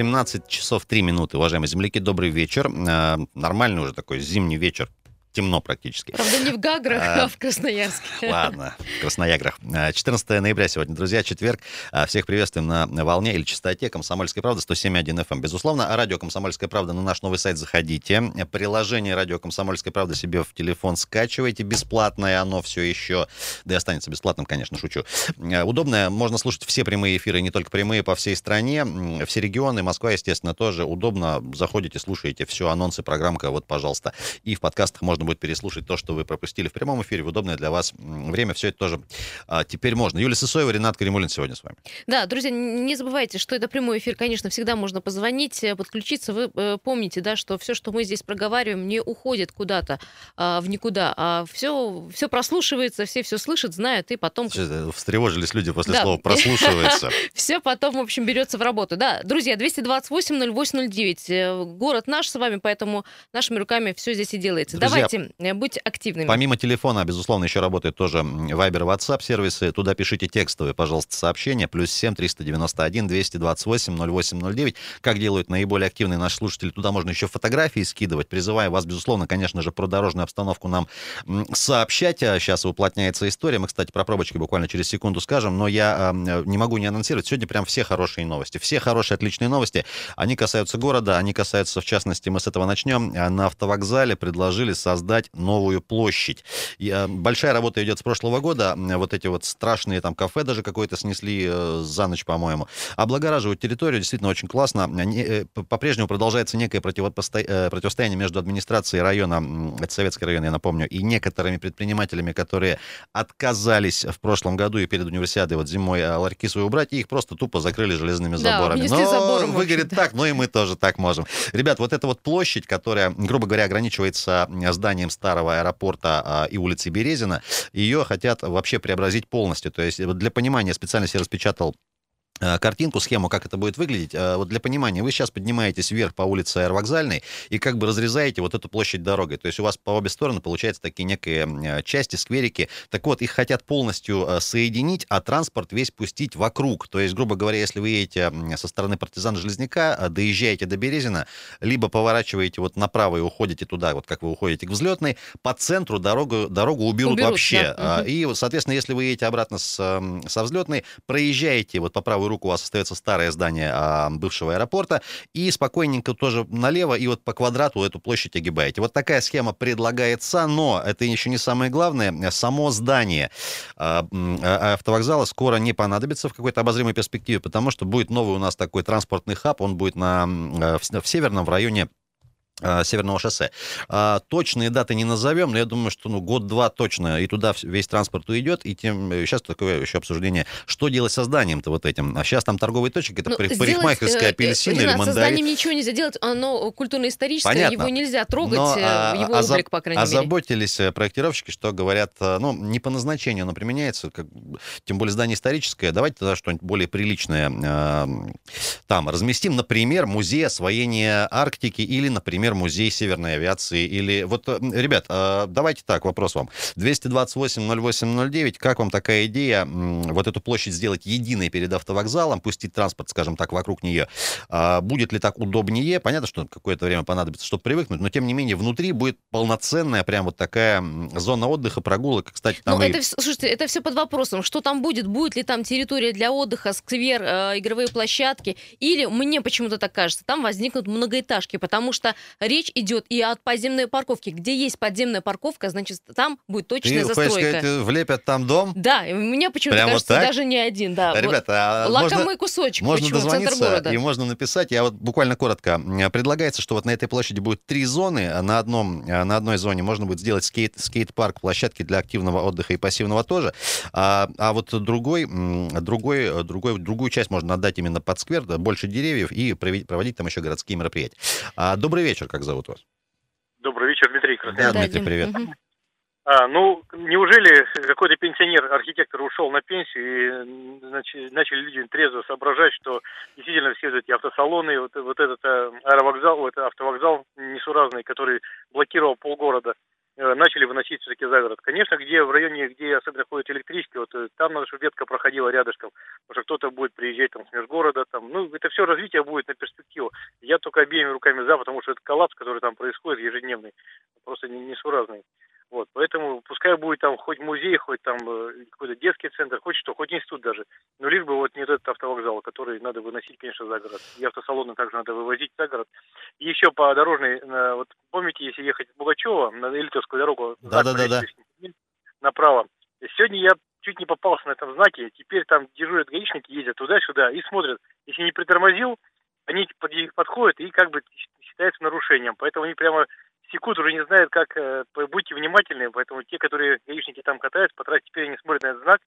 17 часов 3 минуты, уважаемые земляки, добрый вечер. Э, нормальный уже такой зимний вечер, темно практически. Правда, не в Гаграх, а, а в Красноярске. Ладно, в Краснояграх. 14 ноября сегодня, друзья, четверг. А, всех приветствуем на волне или частоте «Комсомольская правда» 107.1 FM. Эм. Безусловно, радио «Комсомольская правда» на наш новый сайт заходите. Приложение радио «Комсомольская правда» себе в телефон скачивайте. Бесплатное оно все еще, да и останется бесплатным, конечно, шучу. А, удобное, можно слушать все прямые эфиры, не только прямые по всей стране. Все регионы, Москва, естественно, тоже удобно. Заходите, слушаете все анонсы, программка, вот, пожалуйста. И в подкастах можно можно будет переслушать то, что вы пропустили в прямом эфире в удобное для вас время. Все это тоже а, теперь можно. Юлия Сысоева, Ренат Каримулин сегодня с вами. Да, друзья, не забывайте, что это прямой эфир, конечно, всегда можно позвонить, э, подключиться. Вы э, помните, да, что все, что мы здесь проговариваем, не уходит куда-то а, в никуда, а все, все прослушивается, все все слышат, знают, и потом... Встревожились люди после да. слова «прослушивается». Все потом, в общем, берется в работу. Да, друзья, 228-08-09. Э, город наш с вами, поэтому нашими руками все здесь и делается. Давайте Давайте, э, будьте активными. Помимо телефона, безусловно, еще работает тоже Viber, WhatsApp сервисы. Туда пишите текстовые, пожалуйста, сообщения. Плюс 7 391 228 0809. Как делают наиболее активные наши слушатели, туда можно еще фотографии скидывать. Призываю вас, безусловно, конечно же, про дорожную обстановку нам сообщать. А сейчас уплотняется история. Мы, кстати, про пробочки буквально через секунду скажем, но я э, не могу не анонсировать. Сегодня прям все хорошие новости. Все хорошие, отличные новости. Они касаются города, они касаются, в частности, мы с этого начнем. На автовокзале предложили создать создать новую площадь. И, а, большая работа идет с прошлого года. Вот эти вот страшные там кафе даже какое-то снесли э, за ночь, по-моему. Облагораживают территорию действительно очень классно. Э, по-прежнему продолжается некое э, противостояние между администрацией района, это Советский район, я напомню, и некоторыми предпринимателями, которые отказались в прошлом году и перед универсиадой вот зимой ларьки свои убрать, и их просто тупо закрыли железными да, заборами. Но забором, выгорит так, ну и мы тоже так можем. Ребят, вот эта вот площадь, которая, грубо говоря, ограничивается зданием зданием старого аэропорта а, и улицы Березина, ее хотят вообще преобразить полностью. То есть для понимания специально себе распечатал картинку, схему, как это будет выглядеть. Э, вот для понимания, вы сейчас поднимаетесь вверх по улице Аэровокзальной и как бы разрезаете вот эту площадь дорогой. То есть у вас по обе стороны получается такие некие э, части, скверики. Так вот, их хотят полностью соединить, а транспорт весь пустить вокруг. То есть, грубо говоря, если вы едете со стороны партизан Железняка, доезжаете до Березина, либо поворачиваете вот направо и уходите туда, вот как вы уходите к взлетной, по центру дорогу, дорогу уберут, уберут вообще. Да. И, соответственно, если вы едете обратно с, со взлетной, проезжаете вот по правую руку у вас остается старое здание а, бывшего аэропорта, и спокойненько тоже налево, и вот по квадрату эту площадь огибаете. Вот такая схема предлагается, но это еще не самое главное. Само здание а, а, автовокзала скоро не понадобится в какой-то обозримой перспективе, потому что будет новый у нас такой транспортный хаб, он будет на, в, в северном, в районе Э, Северного шоссе. А, точные даты не назовем, но я думаю, что ну, год-два точно, и туда весь транспорт уйдет, и тем сейчас такое еще обсуждение, что делать со зданием-то вот этим. А сейчас там торговые точки, это ну, парикмахерская э, апельсин или мандарин. Со зданием ничего нельзя делать, оно культурно-историческое, Понятно. его нельзя трогать, но, э, а, его озаб... облик, по крайней озаботились мере. проектировщики, что говорят, ну, не по назначению оно применяется, как, тем более здание историческое, давайте тогда что-нибудь более приличное э, там разместим, например, музей освоения Арктики или, например, например, музей северной авиации или... Вот, э, ребят, э, давайте так, вопрос вам. 228-08-09, как вам такая идея вот эту площадь сделать единой перед автовокзалом, пустить транспорт, скажем так, вокруг нее? А будет ли так удобнее? Понятно, что какое-то время понадобится, чтобы привыкнуть, но тем не менее внутри будет полноценная прям вот такая зона отдыха, прогулок. Кстати, там ну, и... это, слушайте, это все под вопросом. Что там будет? Будет ли там территория для отдыха, сквер, э, игровые площадки? Или, мне почему-то так кажется, там возникнут многоэтажки, потому что речь идет и от подземной парковки. Где есть подземная парковка, значит, там будет точная Ты застройка. Сказать, э, влепят там дом? Да, и мне почему-то Прямо кажется, так? даже не один. Да. Ребята, вот. Лакомый можно, кусочек. Можно почему, дозвониться и можно написать. Я вот буквально коротко. Предлагается, что вот на этой площади будет три зоны. На, одном, на одной зоне можно будет сделать скейт, скейт-парк, площадки для активного отдыха и пассивного тоже. А, а вот другой, другой, другой, другую часть можно отдать именно под сквер, больше деревьев и проводить там еще городские мероприятия. А, добрый вечер как зовут вас? Добрый вечер, Дмитрий Красноярск. Да, Дмитрий, привет. А, ну, неужели какой-то пенсионер-архитектор ушел на пенсию и значит, начали люди трезво соображать, что действительно все эти автосалоны, вот, вот этот э, аэровокзал, вот этот автовокзал несуразный, который блокировал полгорода, э, начали выносить все-таки за город. Конечно, где в районе, где особенно ходит электричество, вот э, там наша ветка проходила рядышком. потому что кто-то будет приезжать там с межгорода, там, ну, это все развитие будет на перспективу. Я только обеими руками за, потому что это коллапс, который там происходит ежедневный, просто несуразный. Вот, поэтому пускай будет там хоть музей, хоть там э, какой-то детский центр, хоть что, хоть институт даже. Но лишь бы вот не этот автовокзал, который надо выносить, конечно, за город. И автосалоны также надо вывозить за город. И еще по дорожной, вот помните, если ехать в Бугачева на Элитовскую дорогу, да, да, да, да. направо. Сегодня я чуть не попался на этом знаке. Теперь там дежурят гаишники, ездят туда-сюда и смотрят. Если не притормозил, они подходят и как бы считается нарушением. Поэтому они прямо секунд уже не знают, как... Э, будьте внимательны, поэтому те, которые гаишники там катаются, по трассе теперь они смотрят на этот знак,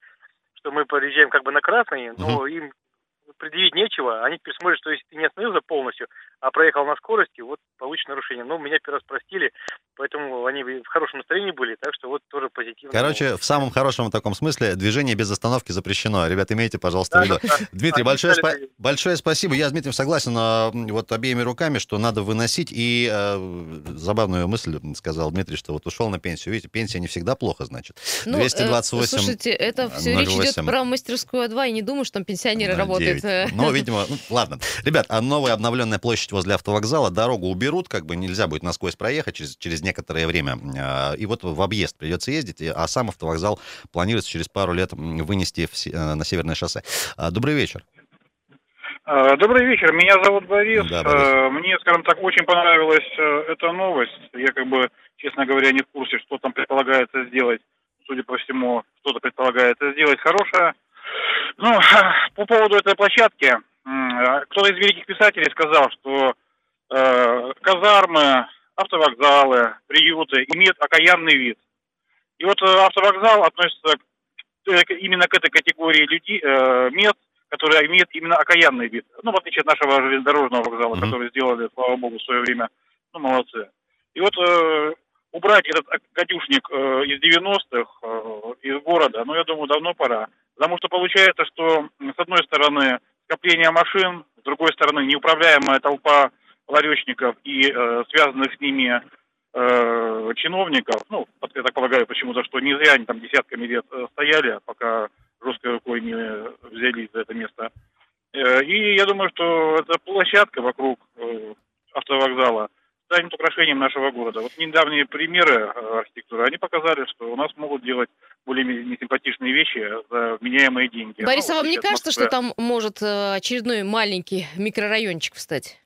что мы проезжаем как бы на красный, но угу. им предъявить нечего. Они теперь смотрят, что если ты не остановился полностью, а проехал на скорости, вот получишь нарушение. Но меня первый раз простили, поэтому они в хорошем настроении были, так что вот тоже позитивно. Короче, в самом хорошем таком смысле движение без остановки запрещено. Ребят, имейте, пожалуйста, в виду. Дмитрий, большое, спа- большое спасибо. Я с Дмитрием согласен а, вот обеими руками, что надо выносить. И э, забавную мысль сказал Дмитрий, что вот ушел на пенсию. Видите, пенсия не всегда плохо, значит. Ну, 228 э, Слушайте, это все 08. речь идет про мастерскую А2, и не думаю, что там пенсионеры 9. работают. Ну, видимо, ну, ладно. Ребят, а новая обновленная площадь возле автовокзала, дорогу уберут, как бы нельзя будет насквозь проехать через, через некоторое время. А, и вот в объезд придется ездить, а сам автовокзал планируется через пару лет вынести в, э, на Северное шоссе. А, добрый вечер. А, добрый вечер, меня зовут Борис. Да, Борис. Мне, скажем так, очень понравилась э, эта новость. Я как бы, честно говоря, не в курсе, что там предполагается сделать. Судя по всему, что-то предполагается сделать хорошее. Ну, по поводу этой площадки, кто-то из великих писателей сказал, что э, казармы, автовокзалы, приюты имеют окаянный вид. И вот э, автовокзал относится к, именно к этой категории людей, э, мест, которые имеют именно окаянный вид. Ну, в отличие от нашего железнодорожного вокзала, mm-hmm. который сделали, слава богу, в свое время. Ну, молодцы. И вот э, убрать этот гадюшник э, из 90-х э, из города, ну, я думаю, давно пора. Потому что получается, что с одной стороны скопление машин, с другой стороны неуправляемая толпа ларечников и э, связанных с ними э, чиновников, ну, я так полагаю почему-то, что не зря они там десятками лет э, стояли, пока жесткой рукой не взялись за это место. Э, и я думаю, что эта площадка вокруг э, автовокзала станет украшением нашего города. Вот недавние примеры э, архитектуры, они показали, что у нас могут делать более-менее симпатичные вещи за вменяемые деньги. Борис, ну, а вам не кажется, что там может э, очередной маленький микрорайончик встать?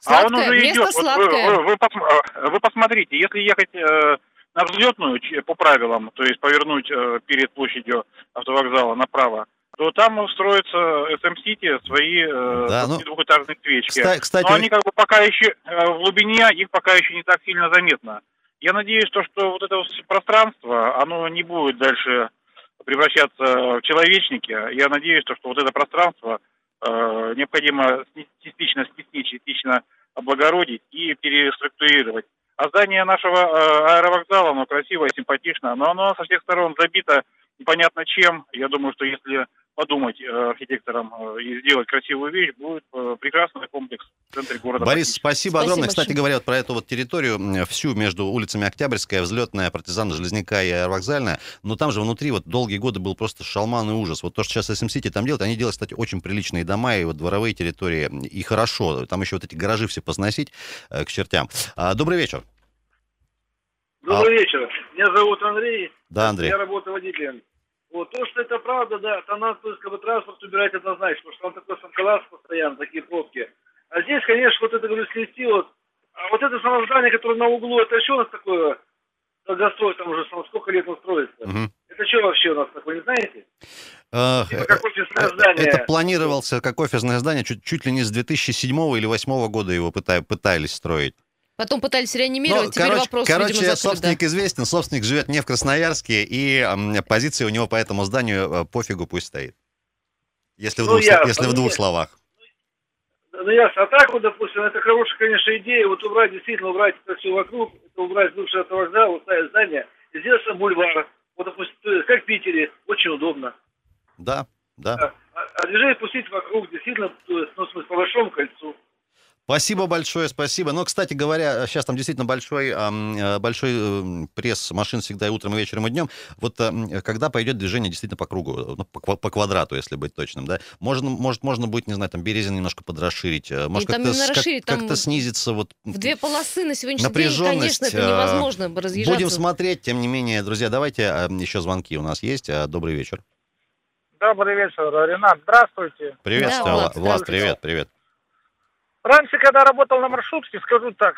Сладкое? А он уже Место идет. Сладкое. Вот вы, вы, вы, э, вы посмотрите, если ехать э, на взлетную по правилам, то есть повернуть э, перед площадью автовокзала направо, то там строятся SM-City свои э, да, ну, двухэтажные свечки. Кстати, Но они как бы пока еще э, в глубине, их пока еще не так сильно заметно. Я надеюсь, что, что вот это пространство, оно не будет дальше превращаться в человечники. Я надеюсь, что, что вот это пространство э, необходимо частично снести, частично облагородить и переструктурировать. А здание нашего э, аэровокзала, оно красивое, симпатичное, но оно со всех сторон забито непонятно чем. Я думаю, что если подумать э, архитекторам э, и сделать красивую вещь, будет э, прекрасный комплекс в центре города. Борис, спасибо, спасибо огромное. Кстати говоря, вот про эту вот территорию, всю между улицами Октябрьская, Взлетная, Партизан, Железняка и Аэровокзальная, но там же внутри вот долгие годы был просто шалман и ужас. Вот то, что сейчас SM-City там делают, они делают, кстати, очень приличные дома и вот дворовые территории, и хорошо. Там еще вот эти гаражи все посносить к чертям. А, добрый вечер. Добрый а... вечер. Меня зовут Андрей. Да, Андрей. Я работаю водителем. Вот. То, что это правда, да, то надо, то есть, как бы, транспорт убирать однозначно, потому что там такой санкалас постоянно, такие пробки. А здесь, конечно, вот это, говорю, снести, вот, а вот это само здание, которое на углу, это что у нас такое? Долгострой там уже сколько лет он строится? Угу. Это что вообще у нас такое, не знаете? Как офисное здание. Это планировался как офисное здание чуть, чуть ли не с 2007 или 2008 года его пытались строить. Потом пытались реанимировать, ну, теперь короче, вопрос, Короче, видимо, собственник да. известен, собственник живет не в Красноярске, и э, позиция у него по этому зданию э, пофигу пусть стоит. Если в, ну, двух, ясно, если в двух словах. Ну, ясно. А так вот, допустим, это хорошая, конечно, идея, вот убрать, действительно, убрать это все вокруг, это убрать бывшее автовокзал, ставить здание, и сделать там бульвар. Вот, допустим, как в Питере, очень удобно. Да, да. А, а движение пустить вокруг, действительно, то есть, ну, в смысле, по большому кольцу. Спасибо большое, спасибо. Но, кстати говоря, сейчас там действительно большой, э, большой э, пресс машин всегда и утром, и вечером, и днем. Вот когда пойдет движение действительно по кругу, ну, по, по квадрату, если быть точным, да, можно, может, можно будет, не знаю, там Березин немножко подрасширить, может, как-то, как, как-то снизиться вот... В две полосы на сегодняшний день, конечно, это невозможно разъезжаться. Будем смотреть, тем не менее, друзья, давайте еще звонки у нас есть. Добрый вечер. Добрый вечер, Ренат, здравствуйте. Приветствую, да, Влад, Влад, привет, привет. Раньше, когда работал на маршрутке, скажу так,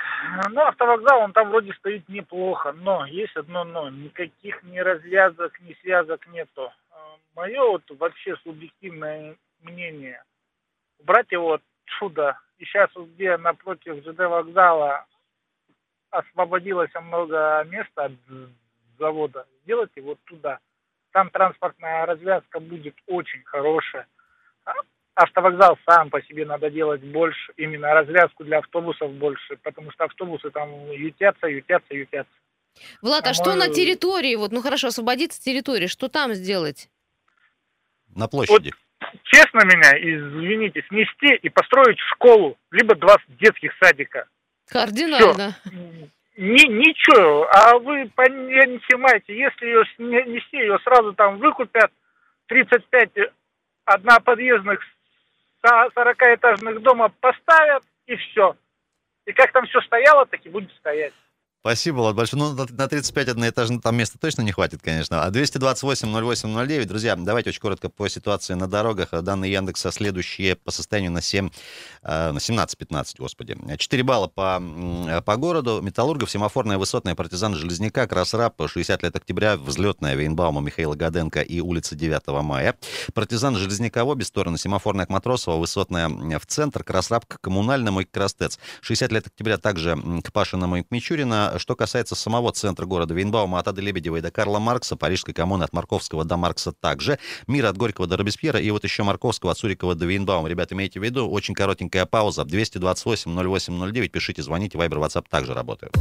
ну, автовокзал, он там вроде стоит неплохо, но есть одно но, никаких ни развязок, ни связок нету. Мое вот вообще субъективное мнение, убрать его отсюда, и сейчас вот где напротив ЖД вокзала освободилось много места от завода, сделать его туда. Там транспортная развязка будет очень хорошая автовокзал сам по себе надо делать больше, именно развязку для автобусов больше, потому что автобусы там ютятся, ютятся, ютятся. Влад, а, а что мой... на территории? Вот, ну хорошо, освободиться территории, что там сделать? На площади. Вот, честно меня, извините, снести и построить школу, либо два детских садика. Кардинально. Ни, ничего, а вы понимаете, если ее снести, ее сразу там выкупят, 35 одноподъездных 40-этажных дома поставят, и все. И как там все стояло, так и будет стоять. Спасибо, Влад, большое. Ну, на 35 одноэтажных там места точно не хватит, конечно. А 228-08-09, друзья, давайте очень коротко по ситуации на дорогах. Данные Яндекса следующие по состоянию на 7, э, на 17-15, господи. 4 балла по, по городу. Металлургов, семафорная, высотная, партизан Железняка, Красрап, 60 лет октября, взлетная, Вейнбаума, Михаила Гаденко и улица 9 мая. Партизан Железняка в обе стороны, семафорная к Матросова, высотная в центр, Красрап к коммунальному и к Крастец. 60 лет октября также к Пашиному и к Мичурина. Что касается самого центра города Вейнбаума от Ады Лебедевой до Карла Маркса, Парижской коммуны от Марковского до Маркса также, Мира от Горького до Робеспьера и вот еще Марковского от Сурикова до Вейнбаума. Ребята, имейте в виду, очень коротенькая пауза. 228 08 09, пишите, звоните, Вайбер, WhatsApp также работают.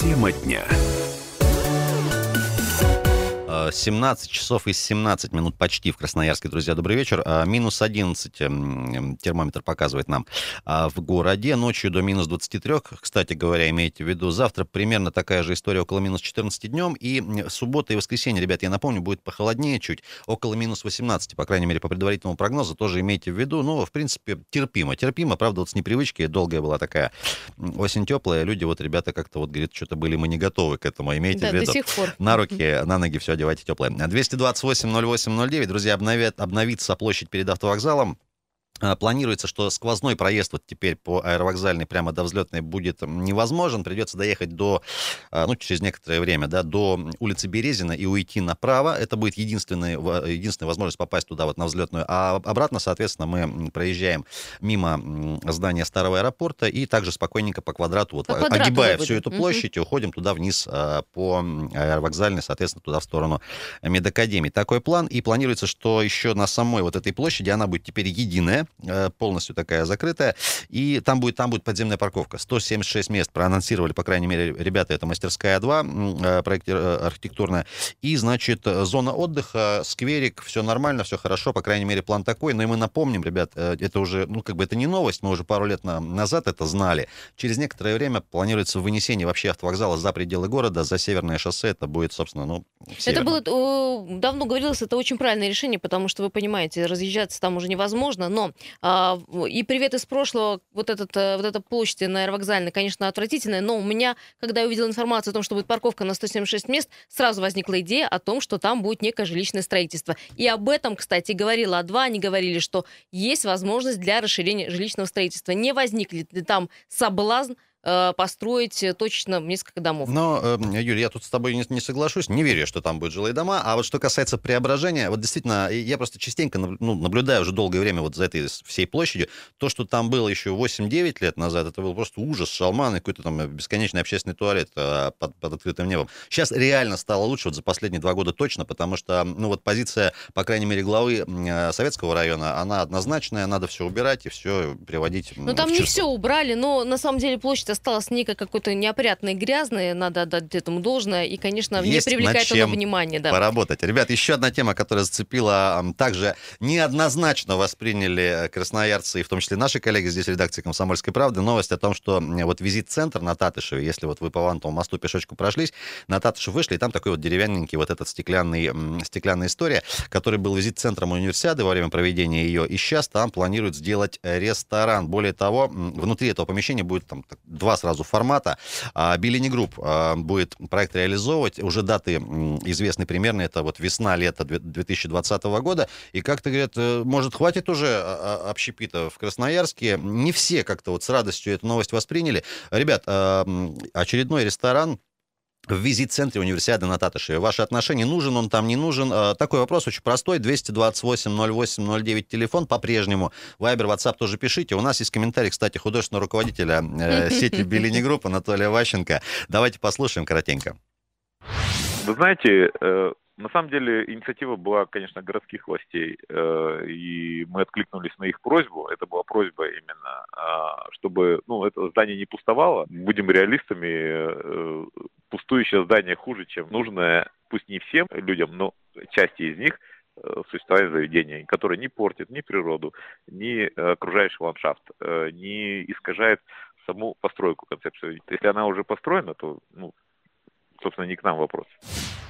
Тема дня. 17 часов и 17 минут почти в Красноярске, друзья, добрый вечер. А, минус 11 эм, термометр показывает нам а, в городе. Ночью до минус 23, кстати говоря, имейте в виду. Завтра примерно такая же история, около минус 14 днем. И суббота и воскресенье, ребят, я напомню, будет похолоднее чуть, около минус 18, по крайней мере, по предварительному прогнозу, тоже имейте в виду. Ну, в принципе, терпимо. Терпимо, правда, вот с непривычки, долгая была такая осень теплая, люди, вот ребята как-то вот, говорят, что-то были мы не готовы к этому, имейте да, в виду. На руки, на ноги все одевать давайте теплое. 228-08-09. Друзья, обновят, обновится площадь перед автовокзалом. А, планируется, что сквозной проезд вот теперь по аэровокзальной прямо до взлетной будет невозможен. Придется доехать до, а, ну, через некоторое время, да, до улицы Березина и уйти направо. Это будет единственная, единственная возможность попасть туда вот на взлетную. А обратно, соответственно, мы проезжаем мимо здания старого аэропорта и также спокойненько по квадрату, вот, по квадрату огибая всю эту площадь, угу. уходим туда вниз а, по аэровокзальной, соответственно, туда в сторону медакадемии. Такой план. И планируется, что еще на самой вот этой площади она будет теперь единая полностью такая закрытая, и там будет, там будет подземная парковка. 176 мест проанонсировали, по крайней мере, ребята, это мастерская 2, э, проект э, архитектурная, и, значит, зона отдыха, скверик, все нормально, все хорошо, по крайней мере, план такой, но и мы напомним, ребят, это уже, ну, как бы это не новость, мы уже пару лет на, назад это знали. Через некоторое время планируется вынесение вообще автовокзала за пределы города, за северное шоссе, это будет, собственно, ну, северное. Это было, давно говорилось, это очень правильное решение, потому что, вы понимаете, разъезжаться там уже невозможно, но а, и привет из прошлого, вот, этот, э, вот эта площадь на аэровокзальной, конечно, отвратительная, но у меня, когда я увидела информацию о том, что будет парковка на 176 мест, сразу возникла идея о том, что там будет некое жилищное строительство. И об этом, кстати, говорила А2, они говорили, что есть возможность для расширения жилищного строительства. Не возникли ли там соблазн построить э, точно несколько домов. Но, э, Юлия, я тут с тобой не, не соглашусь. Не верю, что там будут жилые дома. А вот что касается преображения, вот действительно, я просто частенько ну, наблюдаю уже долгое время вот за этой всей площадью. То, что там было еще 8-9 лет назад, это был просто ужас, шалман и какой-то там бесконечный общественный туалет под, под открытым небом. Сейчас реально стало лучше, вот за последние два года точно, потому что, ну вот позиция, по крайней мере, главы Советского района, она однозначная, надо все убирать и все приводить Ну там не все убрали, но на самом деле площадь осталось некое какое-то неопрятное и грязное, надо отдать этому должное, и, конечно, Есть не привлекает оно внимания. Да. поработать. Ребят, еще одна тема, которая зацепила, также неоднозначно восприняли красноярцы, и в том числе наши коллеги здесь в редакции «Комсомольской правды», новость о том, что вот визит-центр на Татышеве, если вот вы по Вантовому мосту пешочку прошлись, на Татышев вышли, и там такой вот деревянненький вот этот стеклянный, стеклянная история, который был визит-центром универсиады во время проведения ее, и сейчас там планируют сделать э, ресторан. Более того, внутри этого помещения будет там два сразу формата. А, Bellini Group а, будет проект реализовывать. Уже даты известны примерно. Это вот весна-лето две- 2020 года. И как-то говорят, э, может, хватит уже а, а, общепита в Красноярске. Не все как-то вот с радостью эту новость восприняли. Ребят, а, очередной ресторан в визит-центре универсиады на Татышеве. Ваши отношения, нужен он там, не нужен? Э, Такой вопрос очень простой. 228-08-09 телефон по-прежнему. Viber, WhatsApp тоже пишите. У нас есть комментарий, кстати, художественного руководителя э, сети Bellini Group Анатолия Ващенко. Давайте послушаем коротенько. Вы знаете, э, на самом деле инициатива была, конечно, городских властей, э, и мы откликнулись на их просьбу. Это была просьба именно, а, чтобы ну, это здание не пустовало. Будем реалистами, э, пустующее здание хуже, чем нужное, пусть не всем людям, но части из них, э, существование заведения, которое не портит ни природу, ни окружающий ландшафт, не искажает саму постройку концепцию. Если она уже построена, то, ну, собственно, не к нам вопрос.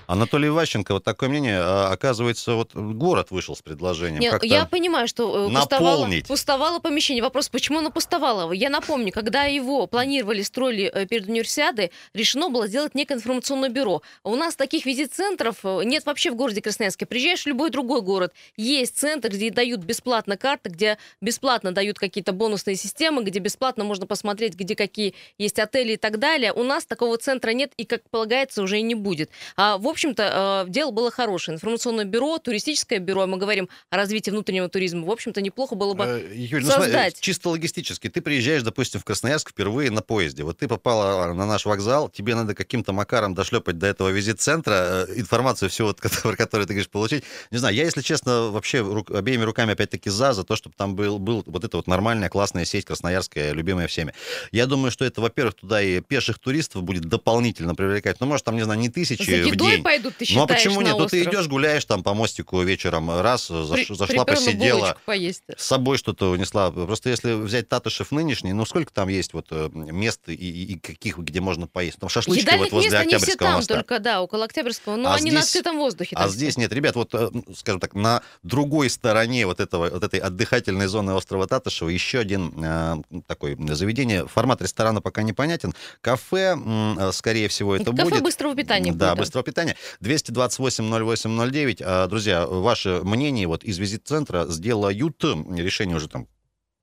Анатолий Ващенко, вот такое мнение. А, Оказывается, вот город вышел с предложением. Нет, я понимаю, что э, пустовало, пустовало помещение. Вопрос, почему оно пустовало? Я напомню, когда его планировали, строили э, перед универсиадой, решено было сделать некое информационное бюро. У нас таких визит-центров э, нет вообще в городе Красноярске. Приезжаешь в любой другой город, есть центр, где дают бесплатно карты, где бесплатно дают какие-то бонусные системы, где бесплатно можно посмотреть, где какие есть отели и так далее. У нас такого центра нет и, как полагается, уже и не будет. А, в общем-то, э, дело было хорошее. Информационное бюро, туристическое бюро, мы говорим о развитии внутреннего туризма. В общем-то, неплохо было бы Э, Юль, ну, создать. чисто логистически. Ты приезжаешь, допустим, в Красноярск впервые на поезде. Вот ты попала на наш вокзал, тебе надо каким-то макаром дошлепать до этого визит-центра, э, информацию всю, вот, которую, которую ты говоришь, получить. Не знаю, я, если честно, вообще рук- обеими руками опять-таки за, за то, чтобы там был, был вот эта вот нормальная, классная сеть красноярская, любимая всеми. Я думаю, что это, во-первых, туда и пеших туристов будет дополнительно привлекать. Ну, может, там, не знаю, не тысячи в день. Пойдут, ты Ну, а считаешь, почему на нет? Ну, ты идешь, гуляешь там по мостику вечером, раз, заш- При- зашла, посидела, поесть. с собой что-то унесла. Просто если взять Татышев нынешний, ну сколько там есть вот э, мест и, и- каких, где можно поесть? Там шашлычки Едальных вот возле мест, они все Октябрьского там, моста. только, да, около Октябрьского, но А они на здесь- открытом воздухе. А здесь нет, ребят, вот, э, ну, скажем так, на другой стороне вот, этого, вот этой отдыхательной зоны острова Татышева еще один э, такой заведение. Формат ресторана пока непонятен. Кафе, э, скорее всего, это Кафе будет. быстрого питания Да, будет, да. быстрого питания. 228-08-09. А, Друзья, ваше мнение вот из визит-центра сделают. Решение уже там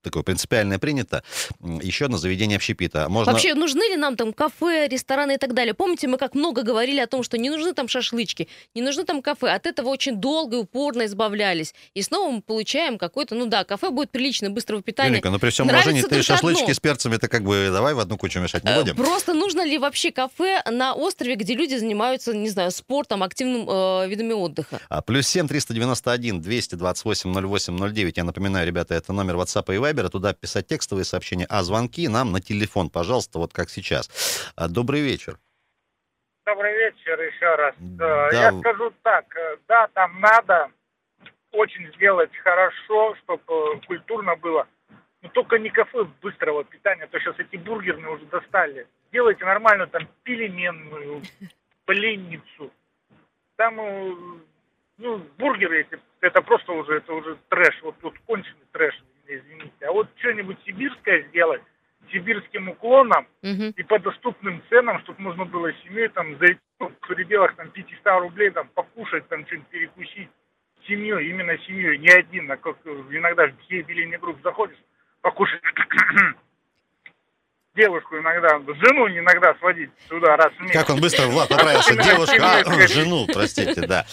такое принципиальное принято. Еще одно заведение общепита. Можно... Вообще, нужны ли нам там кафе, рестораны и так далее? Помните, мы как много говорили о том, что не нужны там шашлычки, не нужны там кафе. От этого очень долго и упорно избавлялись. И снова мы получаем какое-то, ну да, кафе будет приличное, быстрого питания. Юленька, ну при всем Нравится уважении, ты шашлычки одно. с перцами, это как бы давай в одну кучу мешать не Э, будем. Просто нужно ли вообще кафе на острове, где люди занимаются, не знаю, спортом, активным э, видами отдыха? А, Плюс 7 391 228 08 09. Я напоминаю, ребята, это номер WhatsApp и Viber. Туда писать текстовые сообщения, а звонки нам на телефон, пожалуйста, вот как сейчас. А, Добрый вечер. Добрый вечер еще раз. Да. Э, Я скажу так, э, да, там надо очень сделать хорошо, чтобы культурно было. Но только не кафе быстрого питания, а то сейчас эти бургерные уже достали. Сделайте нормальную там пельменную, пленницу. Там, э, ну, бургеры эти, это просто уже, это уже трэш, вот тут конченый трэш, извините. А вот что-нибудь сибирское сделать, сибирским уклоном, Мгм. и по доступным ценам, чтобы можно было семьей там зайти ну, в пределах там 500 рублей там покушать, там что-нибудь перекусить семьей, именно семьей, не один, а как иногда в билийный групп заходишь, покушать девушку иногда, жену иногда сводить туда раз в месяц. Как он быстро, Влад, поправился. Девушка, а, семейское. жену, простите, да.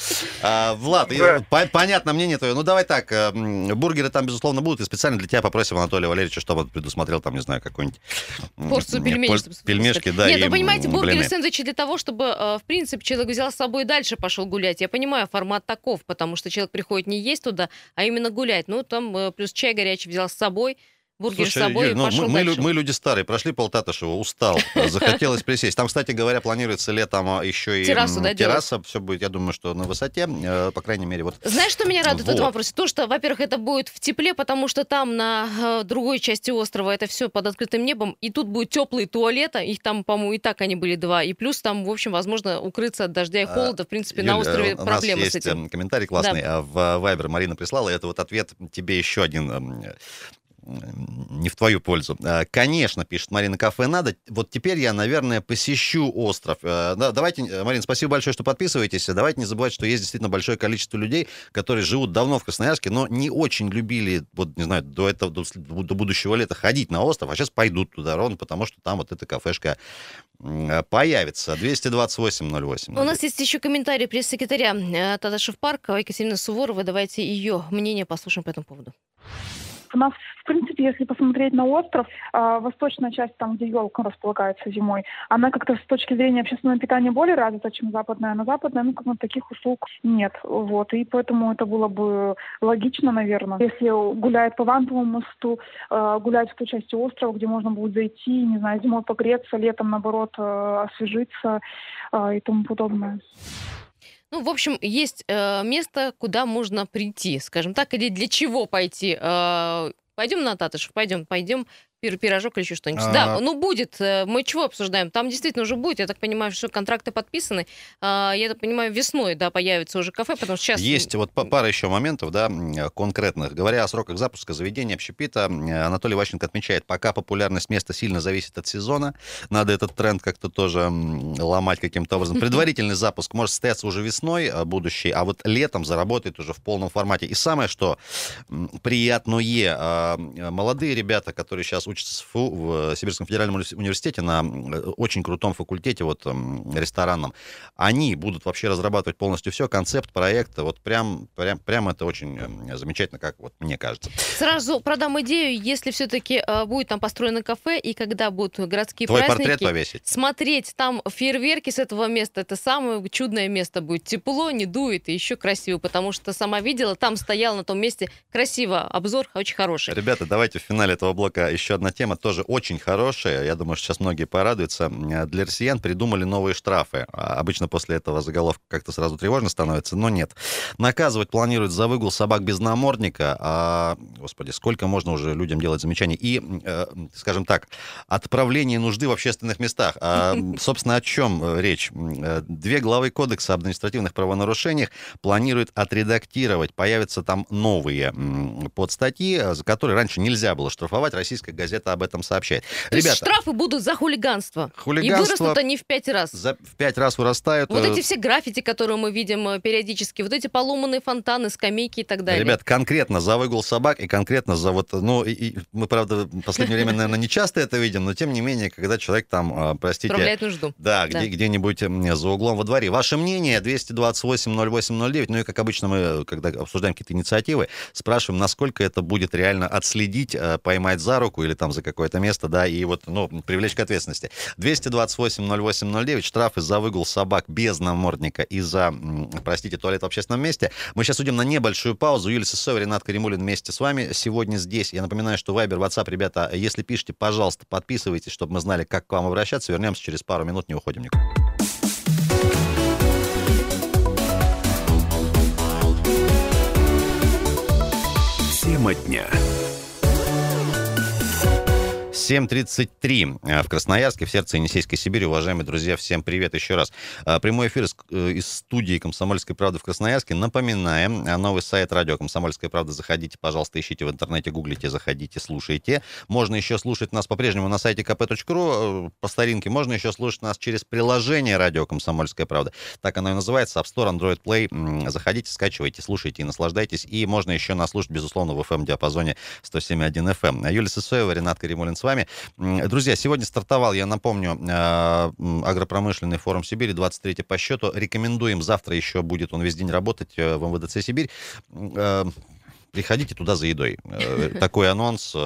А, Влад, Да. по- понятно мнение твое. Ну, давай так, э, м, бургеры там, безусловно, будут. И специально для тебя попросим Анатолия Валерьевича, чтобы он предусмотрел там, не знаю, какой-нибудь... м, Порцию пельменей. с- Пельмешки, да, Нет, вы понимаете, бургеры, блины. сэндвичи для того, чтобы, э, в принципе, человек взял с собой и дальше пошел гулять. Я понимаю, формат таков, потому что человек приходит не есть туда, а именно гулять. Ну, там э, плюс чай горячий взял с собой, бургер Слушай, с собой Юль, ну, мы, мы, мы люди старые, прошли Полтатышева, устал, захотелось присесть. Там, кстати говоря, планируется летом а, еще и Террасу, да, терраса. Все будет, я думаю, что на высоте, э, по крайней мере. Вот. Знаешь, что меня радует вот. в этом вопросе? То, что, во-первых, это будет в тепле, потому что там на э, другой части острова это все под открытым небом, и тут будет теплые туалеты, их там, по-моему, и так они были два, и плюс там, в общем, возможно, укрыться от дождя и а, холода. В принципе, Юль, на острове у проблемы нас есть с этим. комментарий классный да. в Вайбер Марина прислала, это вот ответ тебе еще один не в твою пользу. А, конечно, пишет Марина, кафе надо. Вот теперь я, наверное, посещу остров. Да, давайте, Марина, спасибо большое, что подписываетесь. Давайте не забывать, что есть действительно большое количество людей, которые живут давно в Красноярске, но не очень любили, вот, не знаю, до этого, до, до будущего лета ходить на остров, а сейчас пойдут туда ровно, потому что там вот эта кафешка появится. 228-08. У нас есть еще комментарий пресс-секретаря э, Тадашев парка Екатерина Суворова. Давайте ее мнение послушаем по этому поводу. У нас, в принципе, если посмотреть на остров, э, восточная часть, там, где елка располагается зимой, она как-то с точки зрения общественного питания более развита, чем западная. На западной, ну, как бы таких услуг нет. Вот. И поэтому это было бы логично, наверное. Если гуляет по Вантовому мосту, э, гулять в той части острова, где можно будет зайти, не знаю, зимой погреться, летом, наоборот, э, освежиться э, и тому подобное. Ну, в общем, есть э, место, куда можно прийти, скажем так, или для чего пойти. Э, пойдем на Татышев, пойдем, пойдем пирожок или еще что-нибудь. А... Да, ну будет. Э, мы чего обсуждаем? Там действительно уже будет. Я так понимаю, что контракты подписаны. А, я так понимаю, весной, да, появится уже кафе, потому что сейчас... Есть вот пара еще моментов, да, конкретных. Говоря о сроках запуска заведения общепита, Анатолий Ващенко отмечает, пока популярность места сильно зависит от сезона, надо этот тренд как-то тоже ломать каким-то образом. Предварительный запуск может состояться уже весной а, будущий, а вот летом заработает уже в полном формате. И самое, что приятное, а, молодые ребята, которые сейчас учится в СФУ, в Сибирском федеральном университете на э, очень крутом факультете вот ресторанном, они будут вообще разрабатывать полностью все, концепт, проект, вот прям, прям, прям это очень замечательно, как вот мне кажется. Сразу продам идею, если все-таки э, будет там построено кафе, и когда будут городские Твой праздники... портрет повесить. Смотреть там фейерверки с этого места, это самое чудное место будет. Тепло, не дует, и еще красиво, потому что сама видела, там стоял на том месте красиво, обзор очень хороший. Ребята, давайте в финале этого блока еще одна тема тоже очень хорошая. Я думаю, что сейчас многие порадуются. Для россиян придумали новые штрафы. А обычно после этого заголовка как-то сразу тревожно становится, но нет. Наказывать планируют за выгул собак без намордника. А, господи, сколько можно уже людям делать замечаний? И, э, скажем так, отправление нужды в общественных местах. А, собственно, о чем э, речь? Э, две главы Кодекса об административных правонарушениях планируют отредактировать. Появятся там новые подстатьи, за которые раньше нельзя было штрафовать. Российская газета об этом сообщает. То Ребята, есть штрафы будут за хулиганство. Хулиганство. И вырастут они в пять раз. За, в пять раз вырастают. Вот эти все граффити, которые мы видим э, периодически, вот эти поломанные фонтаны, скамейки и так далее. Ребят, конкретно за выгул собак и конкретно за вот, ну, и, и мы, правда, в последнее время, наверное, не часто это видим, но тем не менее, когда человек там, а, простите... Справляет нужду. Да, да. Где, где-нибудь за углом во дворе. Ваше мнение 228-08-09, ну и, как обычно, мы, когда обсуждаем какие-то инициативы, спрашиваем, насколько это будет реально отследить, э, поймать за руку или там за какое-то место, да, и вот, ну, привлечь к ответственности. 228-08-09, штрафы за выгул собак без намордника и за, простите, туалет в общественном месте. Мы сейчас уйдем на небольшую паузу. Юлия Сысоева, Ренат Каримулин вместе с вами сегодня здесь. Я напоминаю, что Вайбер, WhatsApp, ребята, если пишете, пожалуйста, подписывайтесь, чтобы мы знали, как к вам обращаться. Вернемся через пару минут, не уходим никуда. Тема дня. 7.33 э, в Красноярске, в сердце Енисейской Сибири. Уважаемые друзья, всем привет еще раз. Э, прямой эфир э, из студии «Комсомольской правды» в Красноярске. Напоминаем, новый сайт радио «Комсомольская правда». Заходите, пожалуйста, ищите в интернете, гуглите, заходите, слушайте. Можно еще слушать нас по-прежнему на сайте kp.ru по старинке. Можно еще слушать нас через приложение радио «Комсомольская правда». Так оно и называется. App Store, Android Play. Заходите, скачивайте, слушайте и наслаждайтесь. И можно еще нас слушать, безусловно, в FM-диапазоне 107.1 FM. Юлия Сысоева, Ренат Каримулин с вами вами. Друзья, сегодня стартовал, я напомню, э, агропромышленный форум Сибири, 23 по счету. Рекомендуем, завтра еще будет он весь день работать э, в МВДЦ Сибирь э, приходите туда за едой. Такой анонс,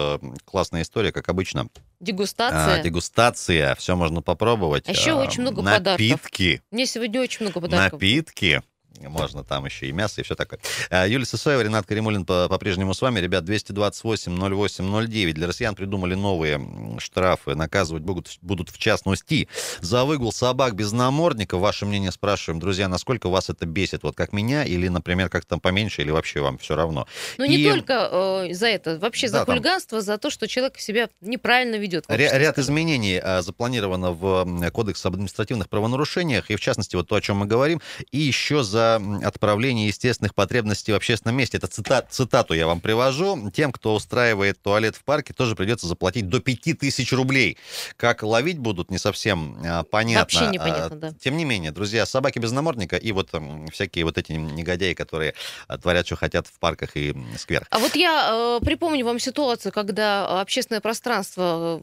классная история, как обычно. Дегустация. А, дегустация, все можно попробовать. А еще очень много напитки, подарков. Напитки. Мне сегодня очень много подарков. Напитки. Можно там еще и мясо, и все такое. А, Юлия Сысоева, Ренат Каримулин по-прежнему с вами. Ребят, 228-08-09. Для россиян придумали новые штрафы. Наказывать будут, будут в частности за выгул собак без намордника. Ваше мнение спрашиваем. Друзья, насколько вас это бесит? Вот как меня или, например, как там поменьше, или вообще вам все равно? Ну, не только э, за это. Вообще да, за хулиганство, там... за то, что человек себя неправильно ведет. Ря- ряд изменений а, запланировано в Кодекс об административных правонарушениях. И, в частности, вот то, о чем мы говорим. И еще за отправление естественных потребностей в общественном месте. Это цитат, цитату я вам привожу. Тем, кто устраивает туалет в парке, тоже придется заплатить до 5000 рублей. Как ловить будут, не совсем а, понятно. Вообще непонятно, да. Тем не менее, друзья, собаки без намордника и вот всякие вот эти негодяи, которые творят, что хотят в парках и скверах. А вот я э, припомню вам ситуацию, когда общественное пространство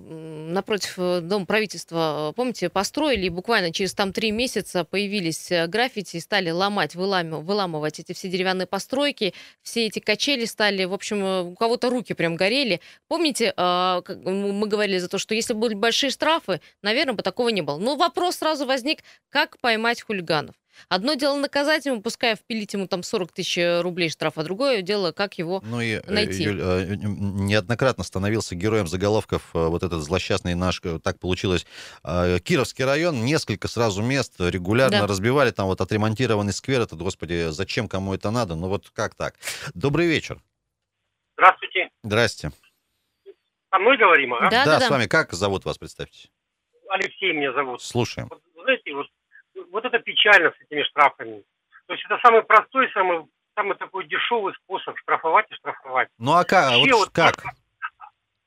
напротив э, Дома правительства, э, помните, построили, и буквально через там три месяца появились э, граффити и стали ломать, выламывать, выламывать эти все деревянные постройки, все эти качели стали, в общем, у кого-то руки прям горели. Помните, мы говорили за то, что если были большие штрафы, наверное, бы такого не было. Но вопрос сразу возник, как поймать хулиганов. Одно дело наказать ему, пускай впилить ему там 40 тысяч э, рублей штрафа, а другое дело, как его ну и, э, найти. Юль, э, неоднократно становился героем заголовков вот этот злосчастный наш, так получилось, Кировский район, несколько сразу мест регулярно да. разбивали, там вот отремонтированный сквер, этот, господи, зачем кому это надо, ну вот как так? Добрый вечер. Здравствуйте. Здрасте. Со мной говорим, а? Да, да, да, с вами. Как зовут вас, представьте? Алексей меня зовут. Слушаем. Вот, знаете, вот вот это печально с этими штрафами. То есть это самый простой, самый, самый такой дешевый способ штрафовать и штрафовать. Ну а как? Вообще, вот, вот как?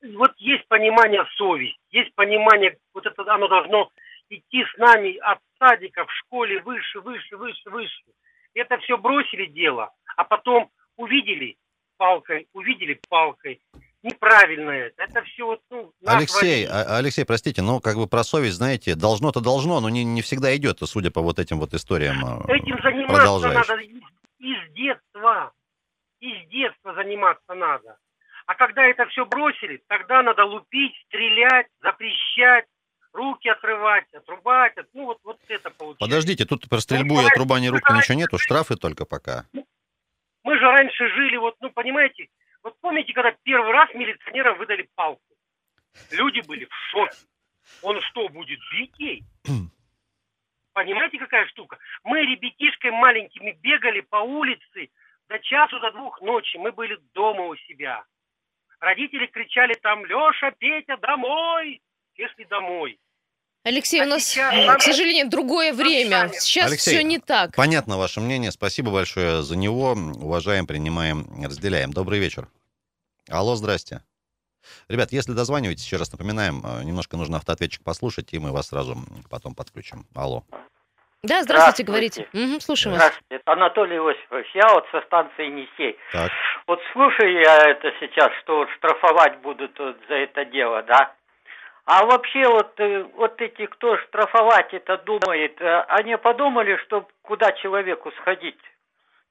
Вот есть понимание совесть, есть понимание, вот это оно должно идти с нами от садика в школе выше, выше, выше, выше. Это все бросили дело, а потом увидели палкой, увидели палкой, неправильное. Это все вот, ну, Алексей, а, Алексей, простите, но как бы про совесть, знаете, должно-то должно, но не, не всегда идет, судя по вот этим вот историям. А, Этим заниматься надо из детства. Из детства заниматься надо. А когда это все бросили, тогда надо лупить, стрелять, запрещать, руки отрывать, отрубать. Ну, вот, вот это получается. Подождите, тут про стрельбу и отрубание рук ничего нету, штрафы только пока. Мы же раньше жили, вот, ну, понимаете, помните, когда первый раз милиционерам выдали палку? Люди были в шоке. Он что, будет бить ей? Понимаете, какая штука? Мы ребятишкой маленькими бегали по улице до часу, до двух ночи. Мы были дома у себя. Родители кричали там, Леша, Петя, домой! Если домой. Алексей, а у нас, сейчас... к сожалению, другое время. Сейчас Алексей, все не так. Понятно ваше мнение. Спасибо большое за него. Уважаем, принимаем, разделяем. Добрый вечер. Алло, здрасте. Ребят, если дозваниваетесь, еще раз напоминаем, э, немножко нужно автоответчик послушать, и мы вас сразу потом подключим. Алло. Да, здравствуйте, здравствуйте. говорите. Угу, слушаем здравствуйте. вас. Анатолий Иосифович, я вот со станции Несей. Так. Вот слушаю я это сейчас, что вот штрафовать будут вот за это дело, да? А вообще вот, э, вот эти, кто штрафовать это думает, э, они подумали, что куда человеку сходить?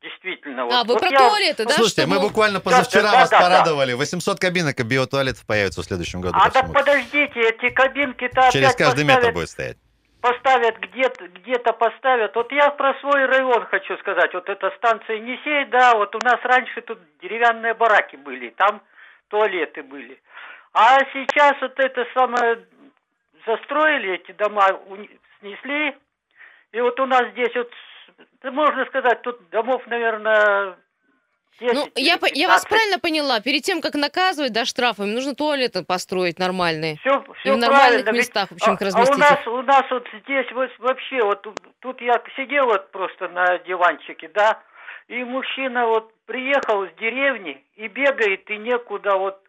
Действительно. Вот. А, вы вот про я... туалеты, да? Слушайте, мы буквально позавчера да, да, вас да, порадовали. Да. 800 кабинок биотуалетов появится в следующем году. А так подождите, эти кабинки-то Через каждый поставят, метр будет стоять. Поставят где-то, где-то поставят. Вот я про свой район хочу сказать. Вот эта станция Енисей, да, вот у нас раньше тут деревянные бараки были, там туалеты были. А сейчас вот это самое застроили эти дома, снесли. И вот у нас здесь вот, можно сказать, тут домов, наверное, 10, ну, я, я вас правильно поняла. Перед тем, как наказывать, да, штрафами, нужно туалеты построить нормальные. Все, все И в нормальных местах, в общем, а, их разместить. А у нас, у нас вот здесь вот вообще, вот тут я сидел вот просто на диванчике, да, и мужчина вот приехал с деревни и бегает, и некуда вот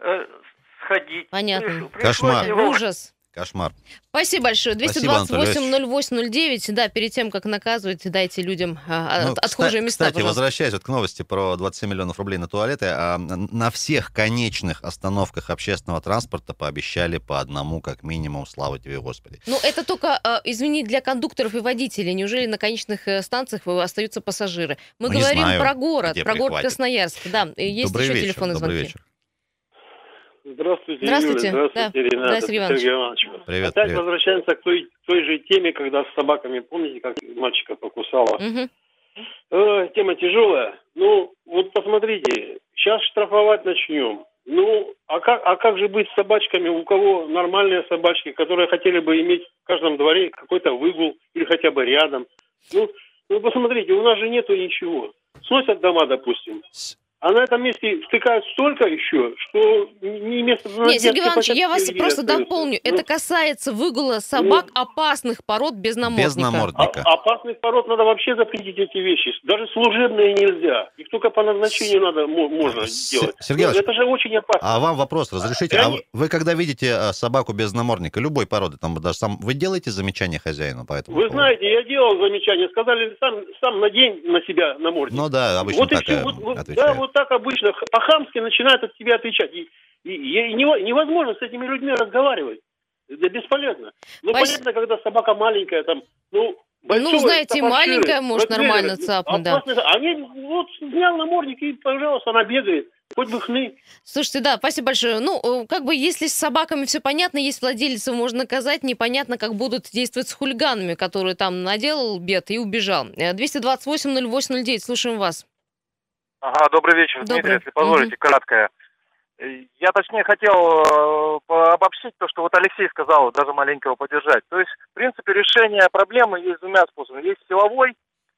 э, сходить. Понятно. Приш, Кошмар. Его... Ужас. Кошмар. Спасибо большое. 228-08-09. Да, перед тем, как наказывать, дайте людям а, ну, отхожие кстати, места, Кстати, возвращаясь вот к новости про 27 миллионов рублей на туалеты, а, на всех конечных остановках общественного транспорта пообещали по одному, как минимум, слава тебе, Господи. Ну, это только, а, извини, для кондукторов и водителей. Неужели на конечных э, станциях остаются пассажиры? Мы ну, говорим знаю, про город, про город Красноярск. Да, есть добрый еще вечер, телефонные звонки. Вечер. Здравствуйте, Здравствуйте. Юля. Здравствуйте, да. Рената. Здравствуйте, Иванович. Сергей Иванович. Привет, Опять привет. возвращаемся к той, той же теме, когда с собаками, помните, как мальчика покусала? Угу. Э, тема тяжелая. Ну, вот посмотрите, сейчас штрафовать начнем. Ну, а как, а как же быть с собачками, у кого нормальные собачки, которые хотели бы иметь в каждом дворе какой-то выгул или хотя бы рядом? Ну, ну посмотрите, у нас же нету ничего. Сносят дома, допустим. А на этом месте втыкают столько еще, что не место... Нет, Сергей Иванович, я вас просто остается. дополню. Ну, Это касается выгула собак ну, опасных пород без намордника. Без намордника. А, опасных пород надо вообще запретить эти вещи. Даже служебные нельзя. Их только по назначению надо можно сделать. Сергей ну, Это же очень опасно. А вам вопрос разрешите? А, а вы когда видите э, собаку без намордника, любой породы, там даже сам, вы делаете замечание хозяину по этому Вы поводу? знаете, я делал замечание. Сказали, сам, сам надень на себя намордник. Ну да, обычно вот так и все. Вот, вот, да, вот так обычно по-хамски начинают от тебя отвечать. И, и, и невозможно с этими людьми разговаривать. Это бесполезно. Ну, Пос... понятно, когда собака маленькая, там, ну, Большое, ну, знаете, маленькая может нормально цапнуть, да. Они, вот, снял намордник, и, пожалуйста, она бегает. Хоть бы хны. Слушайте, да, спасибо большое. Ну, э, как бы, если с собаками все понятно, есть владельцы, можно наказать, непонятно, как будут действовать с хулиганами, которые там наделал бед и убежал. 228-08-09, слушаем вас. Ага, добрый вечер, добрый. Дмитрий, если позволите, угу. краткое. Я точнее хотел э, обобщить то, что вот Алексей сказал, даже маленького поддержать. То есть, в принципе, решение проблемы есть двумя способами. Есть силовой,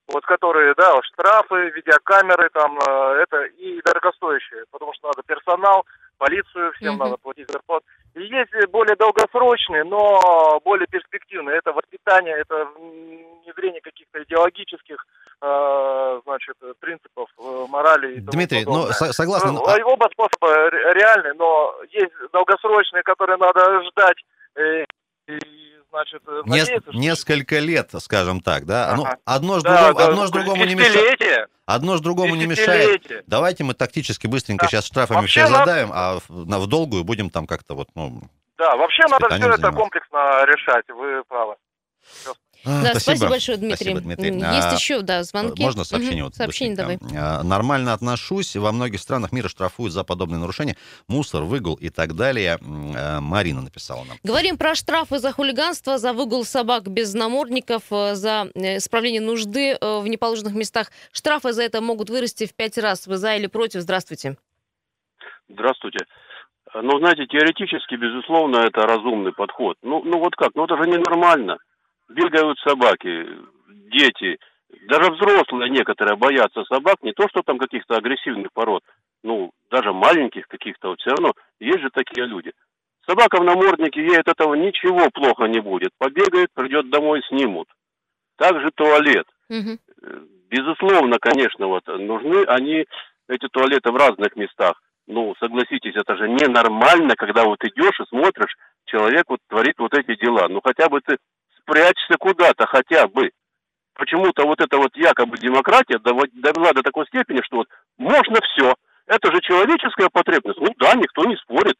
вот которые, да, штрафы, видеокамеры, там, э, это и дорогостоящие, потому что надо персонал, полицию, всем mm-hmm. надо платить зарплату. И есть более долгосрочные, но более перспективные. Это воспитание, это внедрение каких-то идеологических, э, значит, принципов, э, морали. И Дмитрий, ну, согласен. Ну, а оба способа реальны, но есть долгосрочные, которые надо ждать. Э, и значит, э, надеяться, Нес- Несколько лет, скажем так, да? Ага. Ну, одно ж, да, другому, да, одно ж другому не мешает. Одно ж другому не мешает. Давайте мы тактически быстренько да. сейчас штрафами Вообще все задавим, а в, в долгую будем там как-то вот, ну... Да, вообще надо все заниматься. это комплексно решать, вы правы. А, да, спасибо. спасибо большое, Дмитрий. Спасибо, Дмитрий. Есть а, еще, да, звонки. Можно сообщение? Угу. Вот сообщение давай. А, нормально отношусь. Во многих странах мира штрафуют за подобные нарушения. Мусор, выгул и так далее. А, Марина написала нам. Говорим про штрафы за хулиганство, за выгул собак без намордников, э, за э, исправление нужды э, в неположенных местах. Штрафы за это могут вырасти в пять раз. Вы за или против? Здравствуйте. Здравствуйте. Ну, знаете, теоретически, безусловно, это разумный подход. Ну, ну вот как? Ну, это же ненормально бегают собаки, дети, даже взрослые некоторые боятся собак, не то что там каких-то агрессивных пород, ну, даже маленьких каких-то, вот все равно есть же такие люди. Собака в наморднике, ей от этого ничего плохо не будет. Побегает, придет домой, снимут. Также туалет. Угу. Безусловно, конечно, вот нужны они, эти туалеты в разных местах. Ну, согласитесь, это же ненормально, когда вот идешь и смотришь, человек вот творит вот эти дела. Ну, хотя бы ты спрячься куда-то хотя бы. Почему-то вот эта вот якобы демократия довела до такой степени, что вот можно все. Это же человеческая потребность. Ну да, никто не спорит.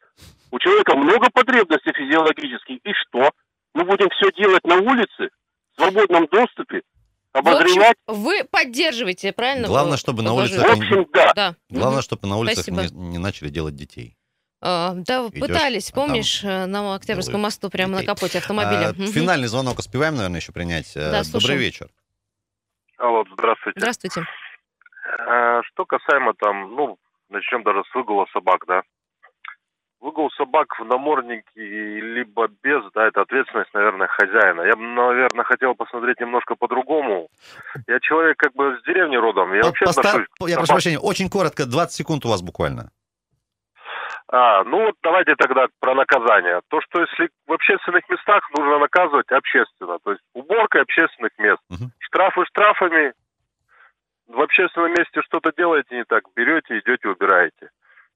У человека много потребностей физиологических. И что? Мы будем все делать на улице, в свободном доступе, обозревать. В общем, вы поддерживаете, правильно? Главное, чтобы на улицах... В общем, да. да. Главное, чтобы на улицах не, не начали делать детей. А, да, Идешь, пытались, а помнишь, а на Октябрьском мосту прямо детей. на капоте автомобиля. А, финальный звонок успеваем, наверное, еще принять. Э, да, Добрый слушаем. вечер. Алло, здравствуйте. Здравствуйте. А, что касаемо там, ну, начнем даже с выгула собак, да. Выгул собак в наморднике либо без, да, это ответственность, наверное, хозяина. Я бы, наверное, хотел посмотреть немножко по-другому. Я человек как бы с деревни родом. Я, вообще Постар... отношусь... я прошу прощения, очень коротко, 20 секунд у вас буквально. А, ну вот давайте тогда про наказание. То, что если в общественных местах нужно наказывать общественно, то есть уборкой общественных мест. Угу. Штрафы штрафами, в общественном месте что-то делаете не так, берете, идете, убираете.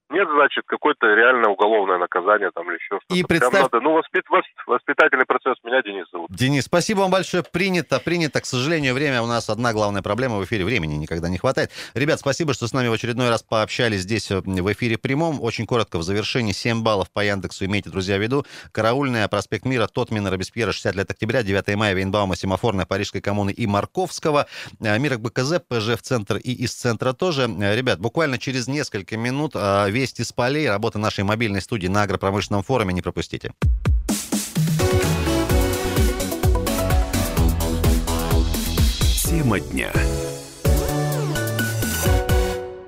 Нет, значит, какое-то реальное уголовное наказание там или еще что-то. И представь... надо, ну, воспит... воспитательный процесс. Меня Денис зовут. Денис, спасибо вам большое. Принято, принято. К сожалению, время у нас одна главная проблема в эфире. Времени никогда не хватает. Ребят, спасибо, что с нами в очередной раз пообщались здесь э, в эфире прямом. Очень коротко в завершении. 7 баллов по Яндексу. Имейте, друзья, в виду. Караульная, проспект Мира, Тотмина, Робеспьера, 60 лет октября, 9 мая, Вейнбаума, Семафорная, Парижской коммуны и Марковского. Э, Мирок БКЗ, ПЖ в центр и из центра тоже. Э, ребят, буквально через несколько минут вести с полей, работа нашей мобильной студии на агропромышленном форуме. Не пропустите. Тема дня.